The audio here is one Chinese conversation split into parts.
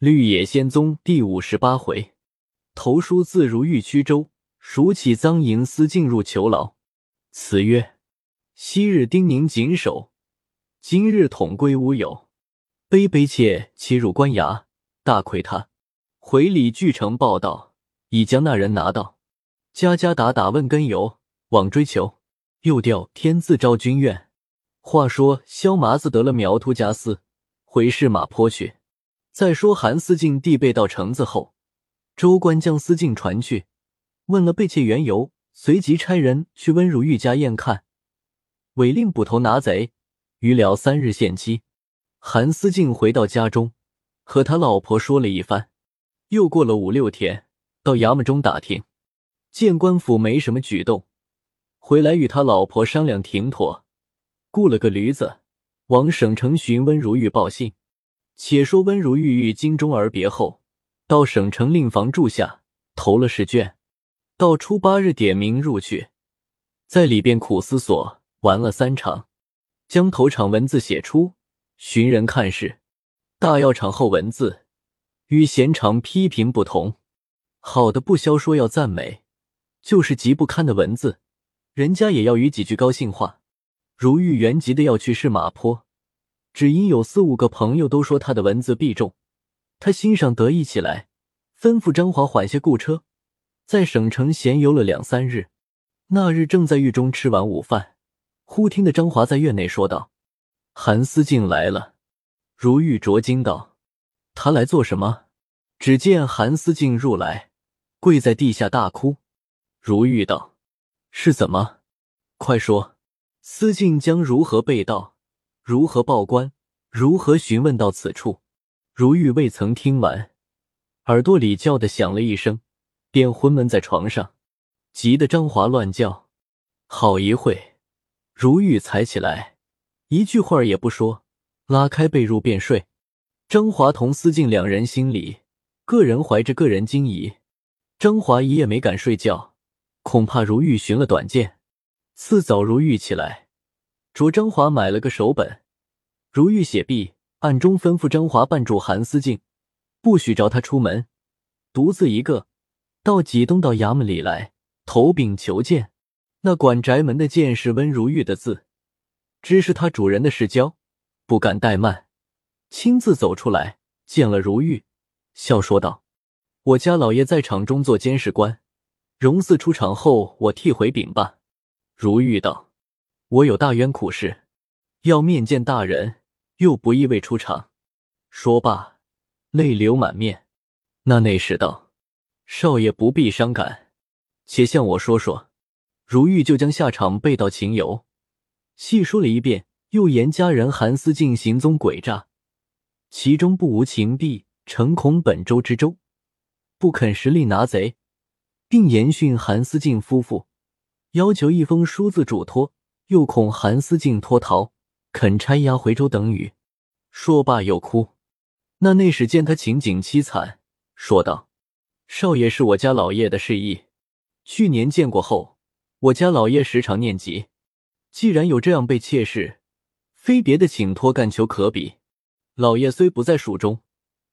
绿野仙踪第五十八回，投书自如玉曲州，数起赃银丝进入囚牢。词曰：昔日叮咛谨守，今日统归乌有。悲悲切切入官衙，大亏他。回礼俱成报道，已将那人拿到。家家打打问根由，往追求。又调天字昭君院。话说萧麻子得了苗秃家私，回市马坡去。再说韩思敬递被到城子后，州官将思敬传去，问了被窃缘由，随即差人去温如玉家验看，委令捕头拿贼，余了三日限期。韩思敬回到家中，和他老婆说了一番。又过了五六天，到衙门中打听，见官府没什么举动，回来与他老婆商量停妥，雇了个驴子往省城寻温如玉报信。且说温如玉与金钟而别后，到省城另房住下，投了试卷，到初八日点名入去，在里边苦思索，玩了三场，将头场文字写出，寻人看试；大药场后文字与闲场批评不同，好的不消说要赞美，就是极不堪的文字，人家也要与几句高兴话。如玉原急的要去试马坡。只因有四五个朋友都说他的文字必中，他心上得意起来，吩咐张华缓些雇车，在省城闲游了两三日。那日正在狱中吃完午饭，忽听得张华在院内说道：“韩思静来了。”如玉着惊道：“他来做什么？”只见韩思静入来，跪在地下大哭。如玉道：“是怎么？快说。”思静将如何被盗？如何报官？如何询问到此处？如玉未曾听完，耳朵里叫的响了一声，便昏闷在床上，急得张华乱叫。好一会，如玉才起来，一句话也不说，拉开被褥便睡。张华同思静两人心里各人怀着个人惊疑。张华一夜没敢睡觉，恐怕如玉寻了短见。次早，如玉起来。着张华买了个手本，如玉写毕，暗中吩咐张华扮住韩思静，不许着他出门，独自一个到济东到衙门里来投禀求见。那管宅门的见是温如玉的字，知是他主人的世交，不敢怠慢，亲自走出来见了如玉，笑说道：“我家老爷在场中做监视官，荣四出场后，我替回禀吧。”如玉道。我有大冤苦事，要面见大人，又不意味出场。说罢，泪流满面。那内侍道：“少爷不必伤感，且向我说说。”如玉就将下场被盗情由细说了一遍，又言家人韩思进行踪诡诈，其中不无情弊，诚恐本州之州不肯实力拿贼，并严训韩思进夫妇，要求一封书字嘱托。又恐韩思敬脱逃，肯差押回州等语。说罢又哭。那内侍见他情景凄惨，说道：“少爷是我家老爷的示意，去年见过后，我家老爷时常念及。既然有这样被妾室，非别的请托干求可比。老爷虽不在蜀中，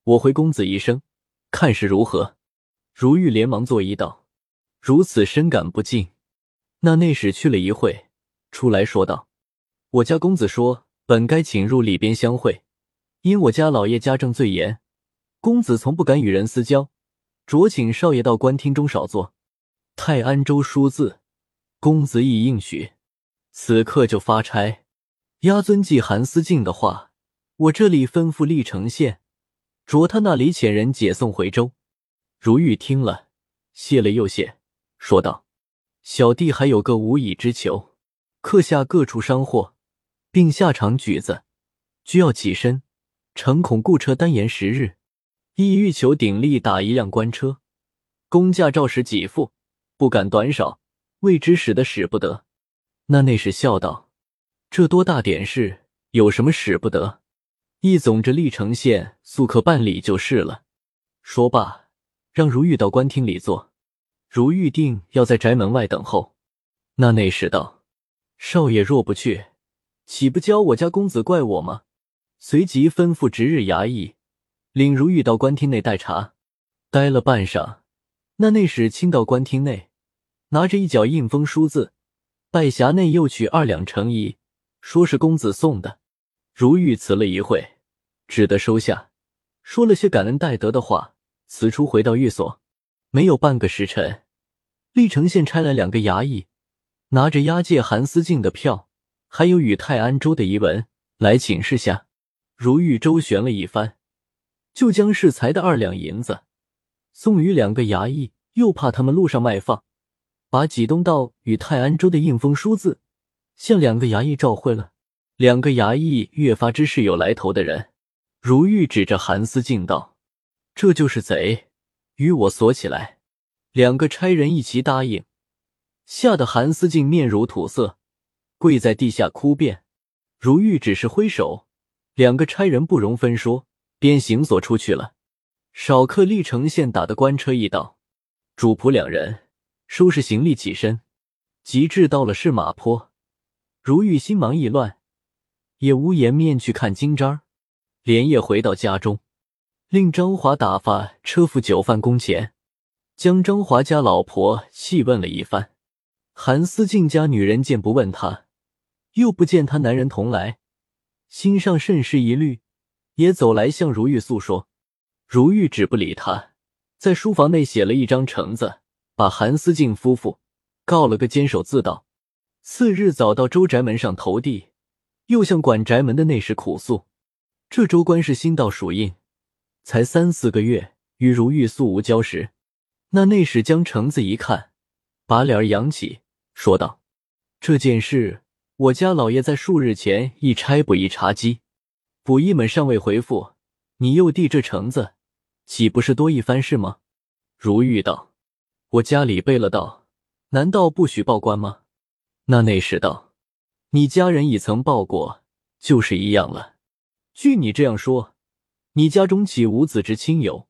我回公子一声，看是如何？”如玉连忙作揖道：“如此深感不敬。”那内侍去了一会。出来说道：“我家公子说，本该请入里边相会，因我家老爷家政最严，公子从不敢与人私交，着请少爷到官厅中少坐。泰安州书字，公子已应许，此刻就发差，押遵记韩思敬的话，我这里吩咐历城县，着他那里遣人解送回州。”如玉听了，谢了又谢，说道：“小弟还有个无以之求。”刻下各处商货，并下场举子，需要起身，诚恐雇车单延十日，亦欲求鼎力打一辆官车，工价照实给付，不敢短少，未知使得使不得。那内侍笑道：“这多大点事，有什么使不得？一总着历城县速可办理就是了。”说罢，让如玉到官厅里坐。如玉定要在宅门外等候。那内侍道。少爷若不去，岂不教我家公子怪我吗？随即吩咐值日衙役，领如玉到官厅内待茶。待了半晌，那内侍亲到官厅内，拿着一角印封书字，拜匣内又取二两诚意，说是公子送的。如玉辞了一会，只得收下，说了些感恩戴德的话，辞出回到寓所。没有半个时辰，历城县差来两个衙役，拿着押解韩思敬的票，还有与泰安州的遗文来请示下。如玉周旋了一番，就将适才的二两银子。送与两个衙役，又怕他们路上卖放，把济东道与泰安州的印封书字向两个衙役照会了。两个衙役越发知是有来头的人。如玉指着韩思敬道：“这就是贼，与我锁起来。”两个差人一齐答应，吓得韩思敬面如土色，跪在地下哭遍。如玉只是挥手，两个差人不容分说，便行锁出去了。少客历城县打的官车一到，主仆两人收拾行李起身，及至到了市马坡，如玉心忙意乱，也无颜面去看金吒，连夜回到家中，令张华打发车夫酒饭工钱，将张华家老婆细问了一番。韩思敬家女人见不问他，又不见他男人同来，心上甚是疑虑，也走来向如玉诉说。如玉只不理他，在书房内写了一张橙子，把韩思敬夫妇告了个监守自盗。次日早到周宅门上投递，又向管宅门的内侍苦诉。这州官是新到属印，才三四个月，与如玉素无交识。那内侍将橙子一看，把脸儿扬起，说道：“这件事，我家老爷在数日前一差捕役查缉，捕役们尚未回复，你又递这橙子。”岂不是多一番事吗？如玉道：“我家里备了道，难道不许报官吗？”那内侍道：“你家人已曾报过，就是一样了。据你这样说，你家中岂无子侄亲友？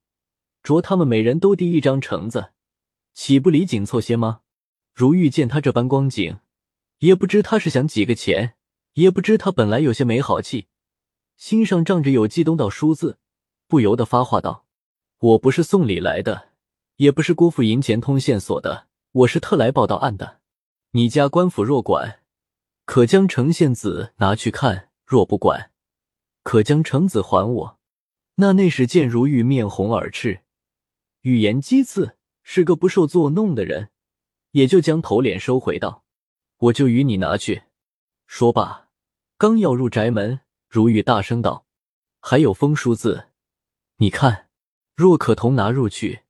着他们每人都递一张橙子，岂不离紧凑些吗？”如玉见他这般光景，也不知他是想几个钱，也不知他本来有些没好气，心上仗着有冀东道书字，不由得发话道。我不是送礼来的，也不是辜负银钱通线索的，我是特来报道案的。你家官府若管，可将呈县子拿去看；若不管，可将橙子还我。那内侍见如玉面红耳赤，语言讥刺，是个不受作弄的人，也就将头脸收回道：“我就与你拿去。”说罢，刚要入宅门，如玉大声道：“还有封书字，你看。”若可同拿入去，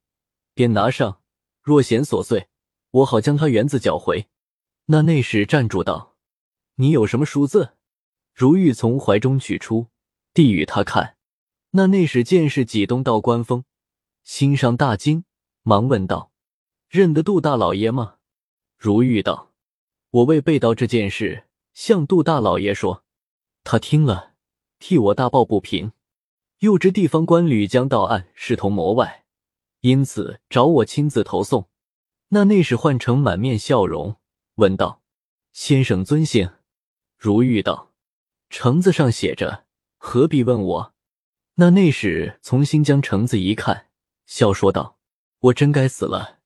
便拿上；若嫌琐碎，我好将他原字缴回。那内侍站住道：“你有什么书字？”如玉从怀中取出，递与他看。那内侍见是几东道官封，心上大惊，忙问道：“认得杜大老爷吗？”如玉道：“我为被盗这件事，向杜大老爷说。他听了，替我大抱不平。”又知地方官吕将到案视同谋外，因此找我亲自投送。那内侍换成满面笑容，问道：“先生尊姓？”如玉道：“橙子上写着，何必问我？”那内侍从新将橙子一看，笑说道：“我真该死了，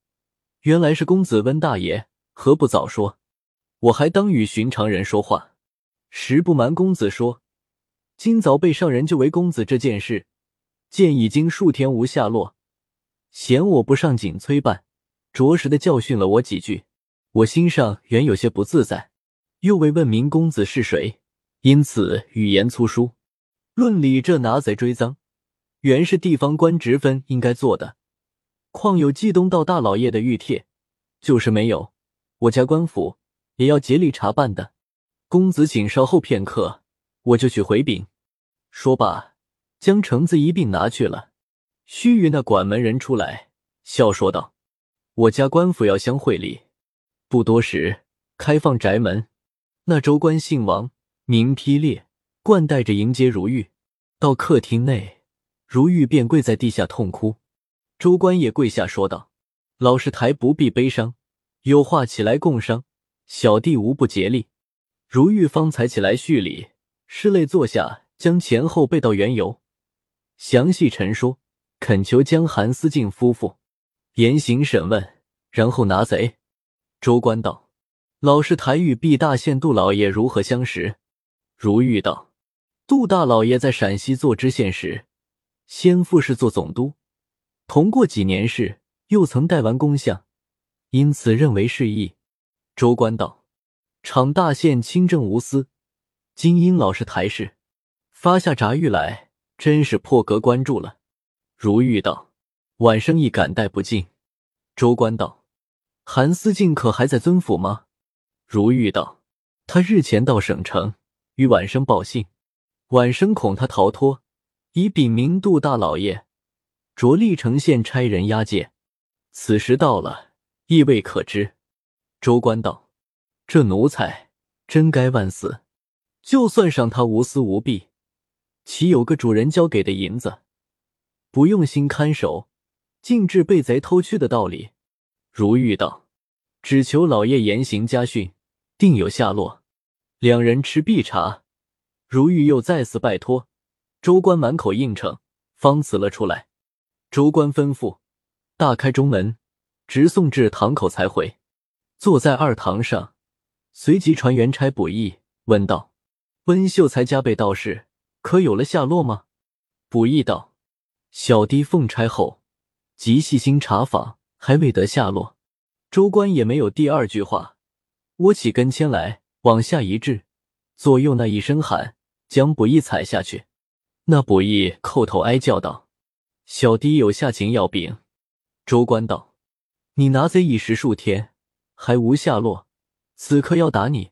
原来是公子温大爷，何不早说？我还当与寻常人说话。实不瞒公子说。”今早被上人就为公子这件事，见已经数天无下落，嫌我不上紧催办，着实的教训了我几句。我心上原有些不自在，又未问明公子是谁，因此语言粗疏。论理，这拿贼追赃，原是地方官职分应该做的。况有冀东道大老爷的玉帖，就是没有，我家官府也要竭力查办的。公子请稍后片刻，我就去回禀。说罢，将橙子一并拿去了。须臾，那管门人出来，笑说道：“我家官府要相会礼。”不多时，开放宅门。那州官姓王，名丕烈，冠带着迎接如玉。到客厅内，如玉便跪在地下痛哭。州官也跪下说道：“老师台不必悲伤，有话起来共商。小弟无不竭力。”如玉方才起来叙礼，拭泪坐下。将前后背道缘由，详细陈说，恳求将韩思敬夫妇严刑审问，然后拿贼。周官道：“老师台与毕大县杜老爷如何相识？”如玉道：“杜大老爷在陕西做知县时，先父是做总督，同过几年事，又曾带完公相，因此认为适宜。”州官道：“场大县清正无私，今因老师台事，发下札谕来，真是破格关注了。”如玉道：“晚生亦感戴不尽。”州官道。韩思敬可还在尊府吗？如玉道：“他日前到省城，与晚生报信。晚生恐他逃脱，已禀明杜大老爷，着历城县差人押解。此时到了，亦未可知。”州官道：“这奴才真该万死！就算上他无私无弊，岂有个主人交给的银子，不用心看守，竟至被贼偷去的道理？”如玉道。只求老爷严刑加训，定有下落。两人吃毕茶，如玉又再次拜托州官，满口应承，方辞了出来。州官吩咐大开中门，直送至堂口才回。坐在二堂上，随即传元差卜义问道：“温秀才家被盗事，可有了下落吗？”卜义道：“小弟奉差后，极细心查访，还未得下落。”州官也没有第二句话，窝起跟前来，往下一掷，左右那一声喊，将卜义踩下去。那卜义叩头哀叫道：“小弟有下情要禀。”州官道：“你拿贼已十数天，还无下落，此刻要打你，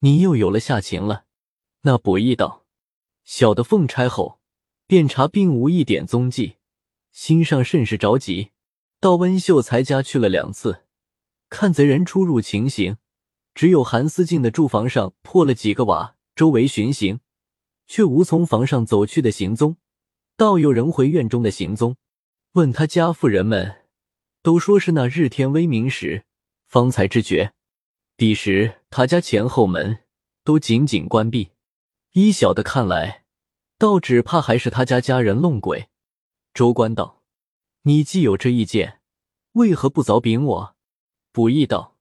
你又有了下情了。”那卜义道：“小的奉差后，便查并无一点踪迹，心上甚是着急，到温秀才家去了两次。”看贼人出入情形，只有韩思静的住房上破了几个瓦，周围巡行，却无从房上走去的行踪，倒有人回院中的行踪。问他家妇人们，都说是那日天微明时，方才知觉。彼时他家前后门都紧紧关闭。依小的看来，倒只怕还是他家家人弄鬼。周官道：“你既有这意见，为何不早禀我？”卜义道：“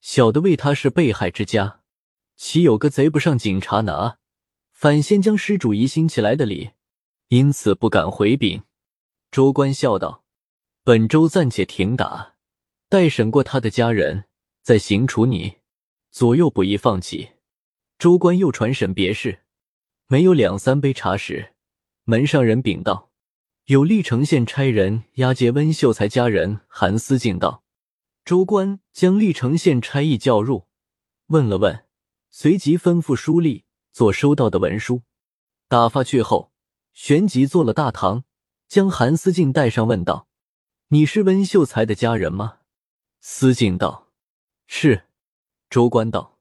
小的为他是被害之家，岂有个贼不上警察拿，反先将失主疑心起来的理？因此不敢回禀。”州官笑道：“本周暂且停打，待审过他的家人，再刑处你。左右不宜放弃。”州官又传审别事，没有两三杯茶时，门上人禀道：“有历城县差人押解温秀才家人韩思敬道。”州官将历城县差役叫入，问了问，随即吩咐书吏做收到的文书。打发去后，旋即坐了大堂，将韩思敬带上，问道：“你是温秀才的家人吗？”思静道：“是。”周官道：“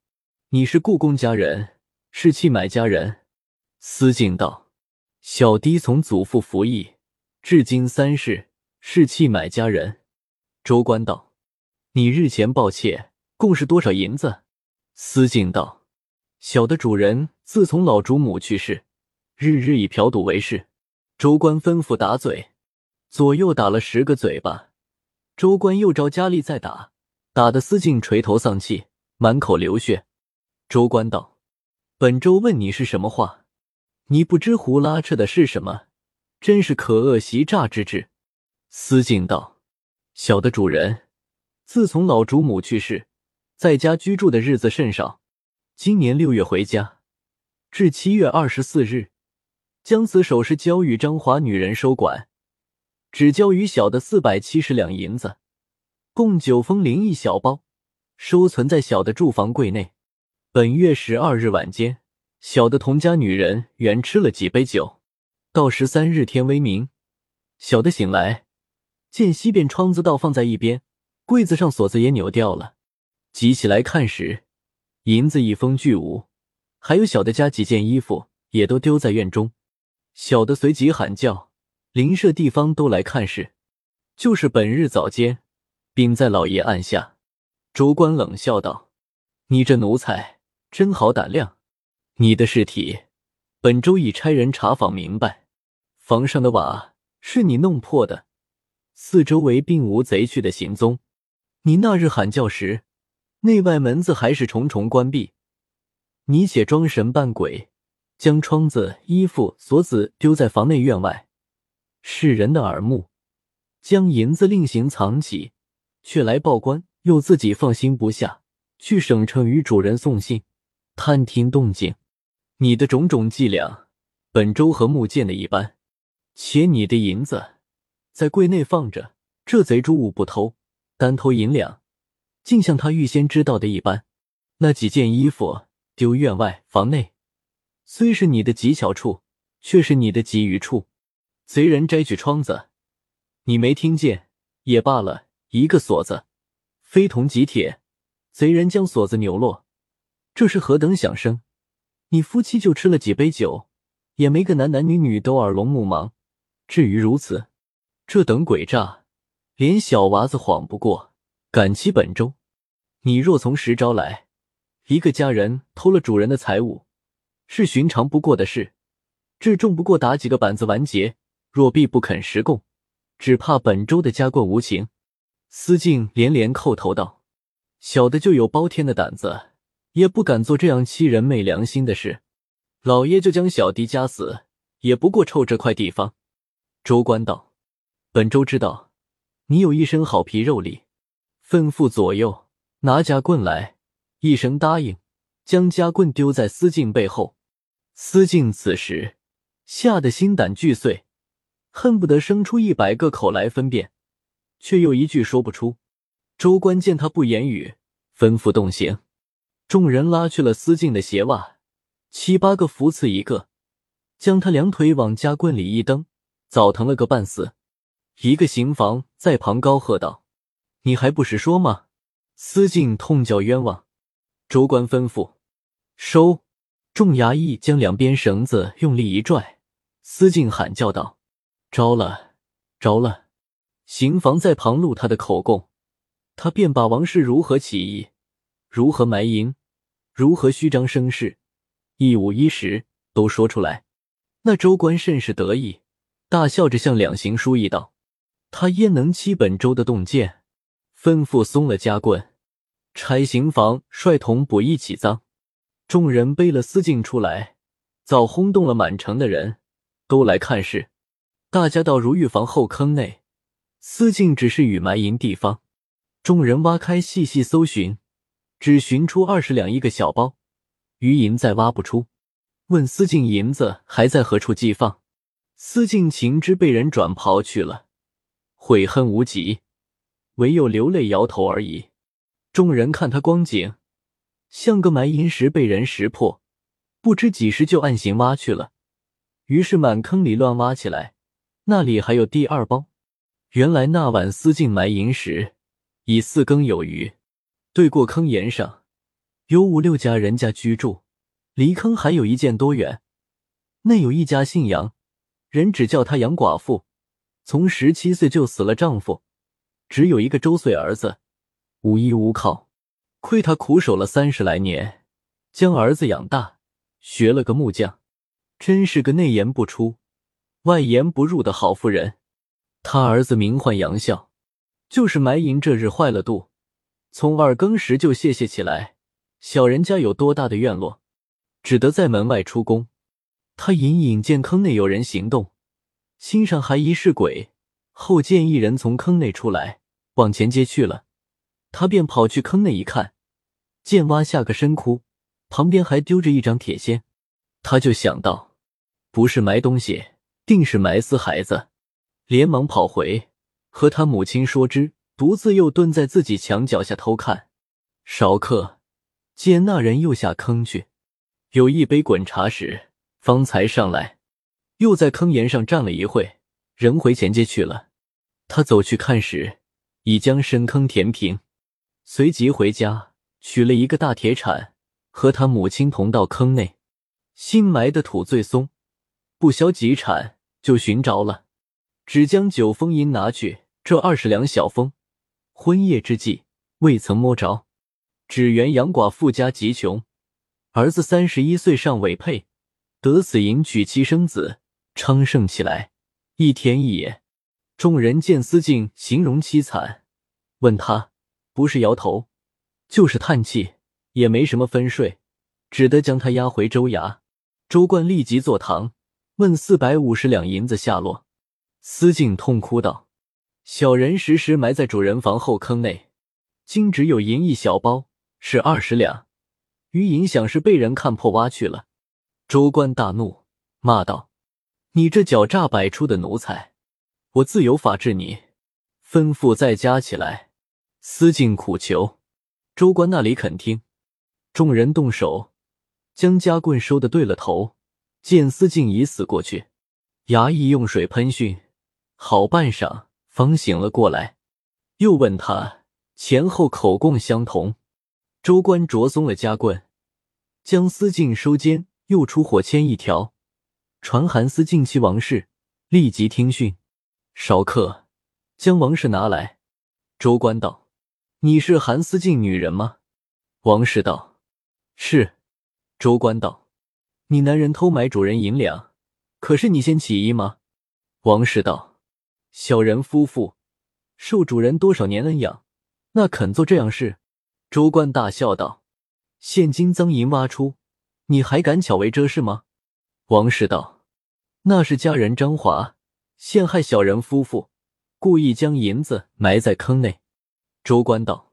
你是故宫家人，是契买家人？”思静道：“小弟从祖父服役，至今三世，是契买家人。”周官道。你日前报妾共是多少银子？思静道：“小的主人自从老主母去世，日日以嫖赌为事。”周官吩咐打嘴，左右打了十个嘴巴。州官又招佳丽再打，打得司静垂头丧气，满口流血。州官道：“本州问你是什么话？你不知胡拉扯的是什么？真是可恶袭诈之至。”思静道：“小的主人。”自从老主母去世，在家居住的日子甚少。今年六月回家，至七月二十四日，将此首饰交与张华女人收管，只交与小的四百七十两银子，共九封零一小包，收存在小的住房柜内。本月十二日晚间，小的同家女人原吃了几杯酒，到十三日天微明，小的醒来，见西边窗子倒放在一边。柜子上锁子也扭掉了，急起来看时，银子一封俱无，还有小的家几件衣服也都丢在院中。小的随即喊叫，邻舍地方都来看事。就是本日早间，禀在老爷案下。州官冷笑道：“你这奴才真好胆量！你的尸体，本周已差人查访明白，房上的瓦是你弄破的，四周围并无贼去的行踪。你那日喊叫时，内外门子还是重重关闭。你且装神扮鬼，将窗子、衣服、锁子丢在房内院外，世人的耳目，将银子另行藏起，却来报官，又自己放心不下，去省城与主人送信，探听动静。你的种种伎俩，本周和木见的一般。且你的银子在柜内放着，这贼猪物不偷，单偷银两，竟像他预先知道的一般。那几件衣服丢院外房内，虽是你的极巧处，却是你的极愚处。贼人摘去窗子，你没听见也罢了。一个锁子非铜即铁，贼人将锁子扭落，这是何等响声！你夫妻就吃了几杯酒，也没个男男女女都耳聋目盲。至于如此，这等诡诈，连小娃子晃不过。赶起本周，你若从实招来，一个家人偷了主人的财物，是寻常不过的事，至重不过打几个板子完结。若必不肯实供，只怕本周的家棍无情。司静连连叩头道：“小的就有包天的胆子，也不敢做这样欺人昧良心的事。老爷就将小弟夹死，也不过臭这块地方。”周官道：“本周知道你有一身好皮肉力，吩咐左右拿家棍来。”一声答应，将家棍丢在司静背后。司静此时吓得心胆俱碎，恨不得生出一百个口来分辨，却又一句说不出。周官见他不言语，吩咐动刑。众人拉去了司静的鞋袜，七八个扶刺一个，将他两腿往夹棍里一蹬。早疼了个半死，一个刑房在旁高喝道：“你还不实说吗？”司静痛叫冤枉。州官吩咐收。众衙役将两边绳子用力一拽，司静喊叫道：“招了，招了！”刑房在旁录他的口供，他便把王氏如何起义，如何埋银，如何虚张声势，一五一十都说出来。那州官甚是得意。大笑着向两行书议道：“他焉能欺本州的洞见？”吩咐松了夹棍，拆刑房，率同捕役起赃。众人背了司镜出来，早轰动了满城的人，都来看事。大家到如玉房后坑内，司静只是与埋银地方。众人挖开细细搜寻，只寻出二十两一个小包，余银再挖不出。问司静银子还在何处寄放？司静情知被人转刨去了，悔恨无极，唯有流泪摇头而已。众人看他光景，像个埋银石被人识破，不知几时就暗行挖去了。于是满坑里乱挖起来，那里还有第二包。原来那晚司静埋银时已四更有余，对过坑沿上有五六家人家居住，离坑还有一箭多远。内有一家姓杨。人只叫她杨寡妇，从十七岁就死了丈夫，只有一个周岁儿子，无依无靠。亏她苦守了三十来年，将儿子养大，学了个木匠，真是个内言不出，外言不入的好妇人。他儿子名唤杨孝，就是埋银这日坏了肚，从二更时就泄泄起来。小人家有多大的院落，只得在门外出宫。他隐隐见坑内有人行动，心上还疑是鬼。后见一人从坑内出来，往前街去了。他便跑去坑内一看，见挖下个深窟，旁边还丢着一张铁锨。他就想到，不是埋东西，定是埋死孩子。连忙跑回和他母亲说之，独自又蹲在自己墙脚下偷看。少客见那人又下坑去，有一杯滚茶时。方才上来，又在坑沿上站了一会，人回前街去了。他走去看时，已将深坑填平，随即回家取了一个大铁铲，和他母亲同到坑内。新埋的土最松，不消几铲就寻着了，只将九封银拿去，这二十两小封，婚夜之际未曾摸着。只缘杨寡妇家极穷，儿子三十一岁尚未配。得此银娶妻生子，昌盛起来，一天一夜。众人见思静形容凄惨，问他不是摇头，就是叹气，也没什么分税，只得将他押回州衙。州官立即坐堂，问四百五十两银子下落。思静痛哭道：“小人时时埋在主人房后坑内，今只有银一小包，是二十两。余银想是被人看破挖去了。”州官大怒，骂道：“你这狡诈百出的奴才！”我自有法治你，吩咐再加起来。思静苦求，州官那里肯听。众人动手，将夹棍收的对了头。见司静已死过去，衙役用水喷熏，好半晌方醒了过来。又问他前后口供相同。州官着松了夹棍，将司静收监，又出火签一条，传韩思静妻王氏立即听讯。少客，将王氏拿来。州官道：“你是韩思静女人吗？”王氏道：“是。”州官道：“你男人偷买主人银两，可是你先起疑吗？”王氏道：“小人夫妇受主人多少年恩养，那肯做这样事？”州官大笑道：“现金赃银挖出，你还敢巧为这事吗？”王氏道：“那是家人张华。”陷害小人夫妇，故意将银子埋在坑内。州官道：“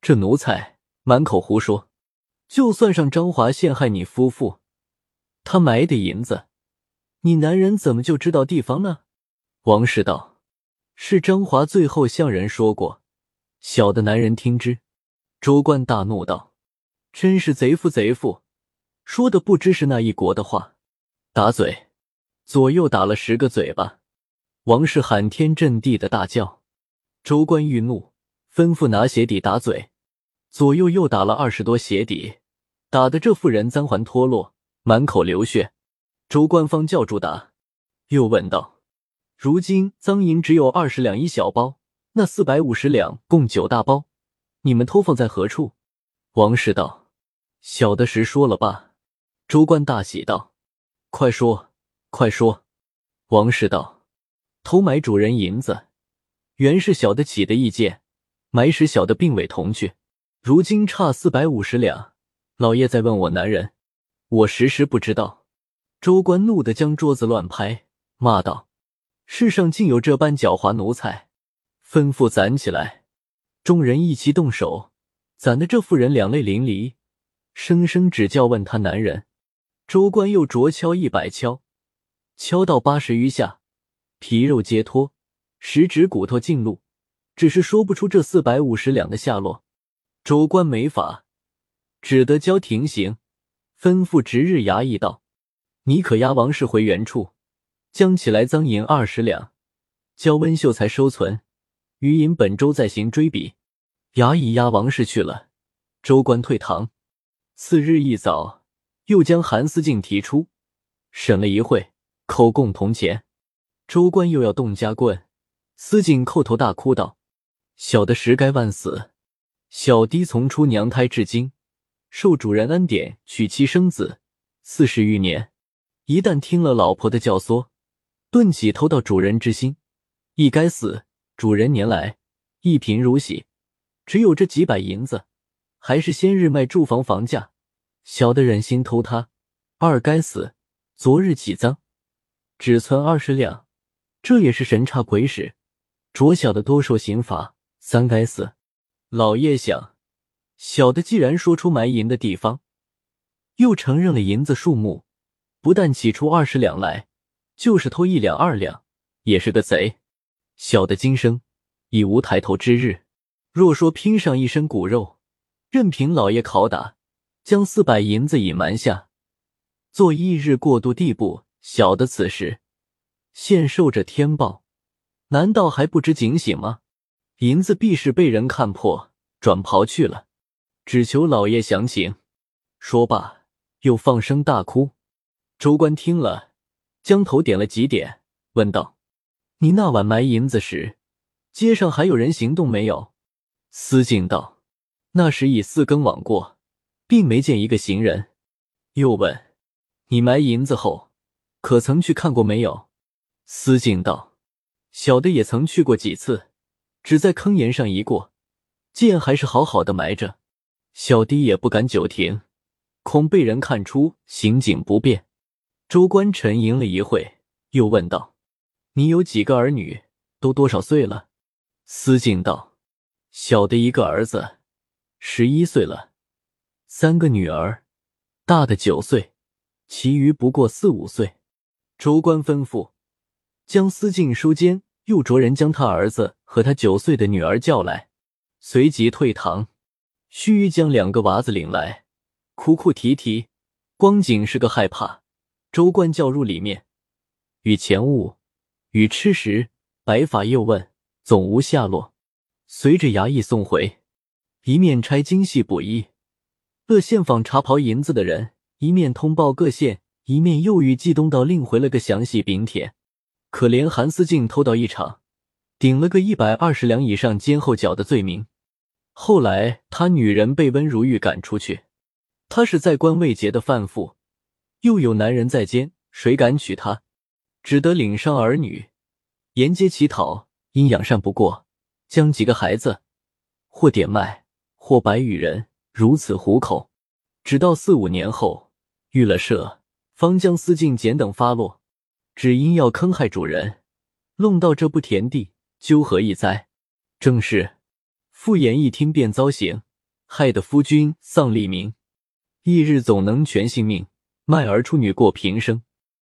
这奴才满口胡说！就算上张华陷害你夫妇，他埋的银子，你男人怎么就知道地方呢？”王氏道：“是张华最后向人说过，小的男人听之。”州官大怒道：“真是贼夫贼妇，说的不知是那一国的话。”打嘴，左右打了十个嘴巴。王氏喊天震地的大叫，州官愈怒，吩咐拿鞋底打嘴，左右又打了二十多鞋底，打得这妇人簪环脱落，满口流血。周官方叫住打，又问道：“如今赃银只有二十两一小包，那四百五十两共九大包，你们偷放在何处？”王氏道：“小的实说了罢。”周官大喜道：“快说，快说！”王氏道。偷埋主人银子，原是小的起的意见，埋时小的并未同去。如今差四百五十两，老爷再问我男人，我时时不知道。州官怒得将桌子乱拍，骂道：“世上竟有这般狡猾奴才！”吩咐攒起来。众人一齐动手，攒的这妇人两泪淋漓，声声只叫问他男人。州官又着敲一百敲，敲到八十余下。皮肉皆脱，十指骨头尽露，只是说不出这四百五十两的下落。州官没法，只得交停刑，吩咐值日衙役道：“你可押王氏回原处，将起来赃银二十两，交温秀才收存。余银本周再行追比。”衙役押王氏去了，州官退堂。次日一早，又将韩思静提出，审了一会，口供铜钱。州官又要动家棍，思静叩头大哭道：“小的实该万死。小弟从出娘胎至今，受主人恩典，娶妻生子四十余年。一旦听了老婆的教唆，顿起偷盗主人之心，一该死。主人年来一贫如洗，只有这几百银子，还是先日卖住房房价。小的忍心偷他，二该死。昨日起赃，只存二十两。”这也是神差鬼使，着小的多受刑罚。三该死！老爷想，小的既然说出埋银的地方，又承认了银子数目，不但起出二十两来，就是偷一两二两，也是个贼。小的今生已无抬头之日。若说拼上一身骨肉，任凭老爷拷打，将四百银子隐瞒下，做一日过渡地步，小的此时。现受着天报，难道还不知警醒吗？银子必是被人看破，转刨去了，只求老爷详情。说罢，又放声大哭。州官听了，将头点了几点，问道：“你那晚埋银子时，街上还有人行动没有？”司静道：“那时已四更往过，并没见一个行人。”又问：“你埋银子后，可曾去看过没有？”司静道：“小的也曾去过几次，只在坑沿上一过，见还是好好的埋着。小弟也不敢久停，恐被人看出行径不便。”周官沉吟了一会，又问道：“你有几个儿女？都多少岁了？”司静道：“小的一个儿子，十一岁了；三个女儿，大的九岁，其余不过四五岁。”周官吩咐将司静收监，又着人将他儿子和他九岁的女儿叫来，随即退堂。须臾将两个娃子领来，哭哭啼啼，光景是个害怕。周官叫入里面，与钱物，与吃食，白发又问。总无下落，随着衙役送回，一面拆精细补衣、各县访查袍银子的人，一面通报各县，一面又与冀东道另回了个详细禀帖。可怜韩思敬偷盗一场，顶了个一百二十两以上肩后脚的罪名。后来他女人被温如玉赶出去，他是在官未结的犯妇，又有男人在监，谁敢娶她？只得领上儿女，沿街乞讨。因养善不过，将几个孩子或点卖，或白与人，如此糊口。直到四五年后，遇了赦，方将司敬简等发落。只因要坑害主人，弄到这步田地，究何一灾？正是妇言一听便遭刑，害得夫君丧立名。翌日总能全性命，卖儿出女过平生。